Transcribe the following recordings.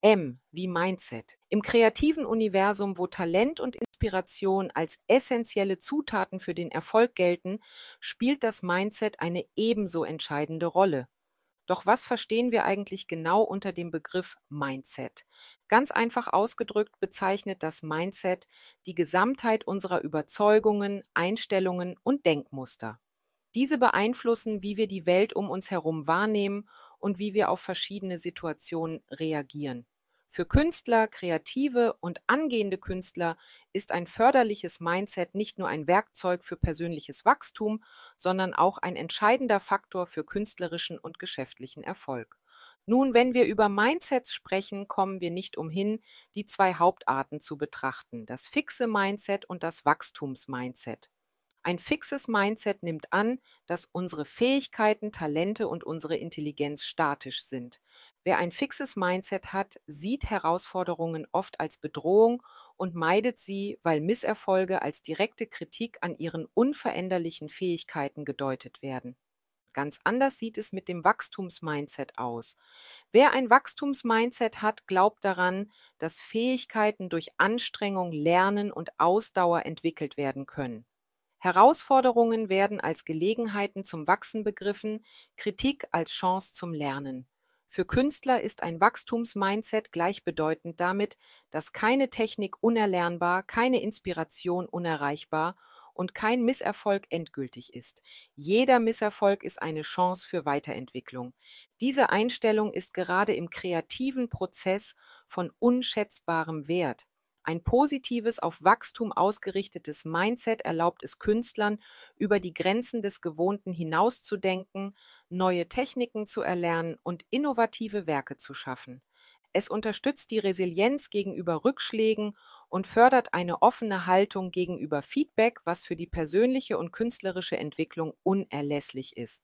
M wie Mindset. Im kreativen Universum, wo Talent und Inspiration als essentielle Zutaten für den Erfolg gelten, spielt das Mindset eine ebenso entscheidende Rolle. Doch was verstehen wir eigentlich genau unter dem Begriff Mindset? Ganz einfach ausgedrückt bezeichnet das Mindset die Gesamtheit unserer Überzeugungen, Einstellungen und Denkmuster. Diese beeinflussen, wie wir die Welt um uns herum wahrnehmen und wie wir auf verschiedene Situationen reagieren. Für Künstler, Kreative und angehende Künstler ist ein förderliches Mindset nicht nur ein Werkzeug für persönliches Wachstum, sondern auch ein entscheidender Faktor für künstlerischen und geschäftlichen Erfolg. Nun, wenn wir über Mindsets sprechen, kommen wir nicht umhin, die zwei Hauptarten zu betrachten, das fixe Mindset und das Wachstumsmindset. Ein fixes Mindset nimmt an, dass unsere Fähigkeiten, Talente und unsere Intelligenz statisch sind. Wer ein fixes Mindset hat, sieht Herausforderungen oft als Bedrohung und meidet sie, weil Misserfolge als direkte Kritik an ihren unveränderlichen Fähigkeiten gedeutet werden. Ganz anders sieht es mit dem Wachstumsmindset aus. Wer ein Wachstumsmindset hat, glaubt daran, dass Fähigkeiten durch Anstrengung, Lernen und Ausdauer entwickelt werden können. Herausforderungen werden als Gelegenheiten zum Wachsen begriffen, Kritik als Chance zum Lernen. Für Künstler ist ein Wachstumsmindset gleichbedeutend damit, dass keine Technik unerlernbar, keine Inspiration unerreichbar und kein Misserfolg endgültig ist. Jeder Misserfolg ist eine Chance für Weiterentwicklung. Diese Einstellung ist gerade im kreativen Prozess von unschätzbarem Wert. Ein positives, auf Wachstum ausgerichtetes Mindset erlaubt es Künstlern, über die Grenzen des Gewohnten hinauszudenken, neue Techniken zu erlernen und innovative Werke zu schaffen. Es unterstützt die Resilienz gegenüber Rückschlägen und fördert eine offene Haltung gegenüber Feedback, was für die persönliche und künstlerische Entwicklung unerlässlich ist.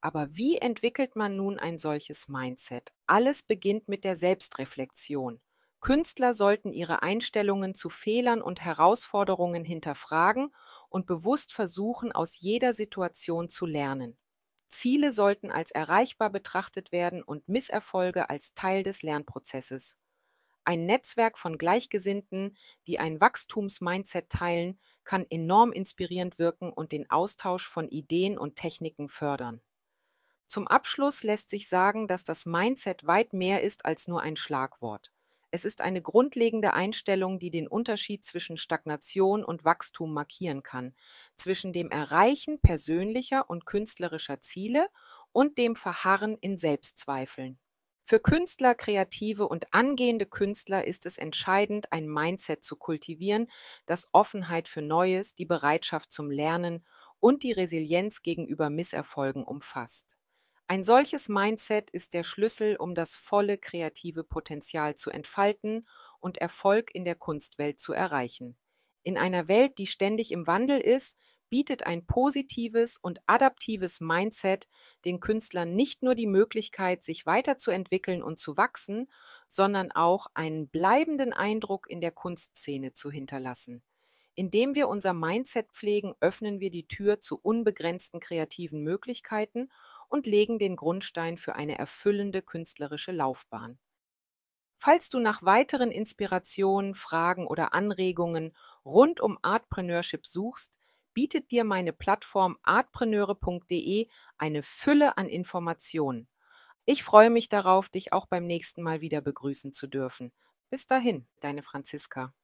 Aber wie entwickelt man nun ein solches Mindset? Alles beginnt mit der Selbstreflexion. Künstler sollten ihre Einstellungen zu Fehlern und Herausforderungen hinterfragen und bewusst versuchen, aus jeder Situation zu lernen. Ziele sollten als erreichbar betrachtet werden und Misserfolge als Teil des Lernprozesses. Ein Netzwerk von Gleichgesinnten, die ein Wachstumsmindset teilen, kann enorm inspirierend wirken und den Austausch von Ideen und Techniken fördern. Zum Abschluss lässt sich sagen, dass das Mindset weit mehr ist als nur ein Schlagwort. Es ist eine grundlegende Einstellung, die den Unterschied zwischen Stagnation und Wachstum markieren kann, zwischen dem Erreichen persönlicher und künstlerischer Ziele und dem Verharren in Selbstzweifeln. Für Künstler, Kreative und angehende Künstler ist es entscheidend, ein Mindset zu kultivieren, das Offenheit für Neues, die Bereitschaft zum Lernen und die Resilienz gegenüber Misserfolgen umfasst. Ein solches Mindset ist der Schlüssel, um das volle kreative Potenzial zu entfalten und Erfolg in der Kunstwelt zu erreichen. In einer Welt, die ständig im Wandel ist, bietet ein positives und adaptives Mindset den Künstlern nicht nur die Möglichkeit, sich weiterzuentwickeln und zu wachsen, sondern auch einen bleibenden Eindruck in der Kunstszene zu hinterlassen. Indem wir unser Mindset pflegen, öffnen wir die Tür zu unbegrenzten kreativen Möglichkeiten und legen den Grundstein für eine erfüllende künstlerische Laufbahn. Falls du nach weiteren Inspirationen, Fragen oder Anregungen rund um Artpreneurship suchst, bietet dir meine Plattform artpreneure.de eine Fülle an Informationen. Ich freue mich darauf, dich auch beim nächsten Mal wieder begrüßen zu dürfen. Bis dahin, deine Franziska.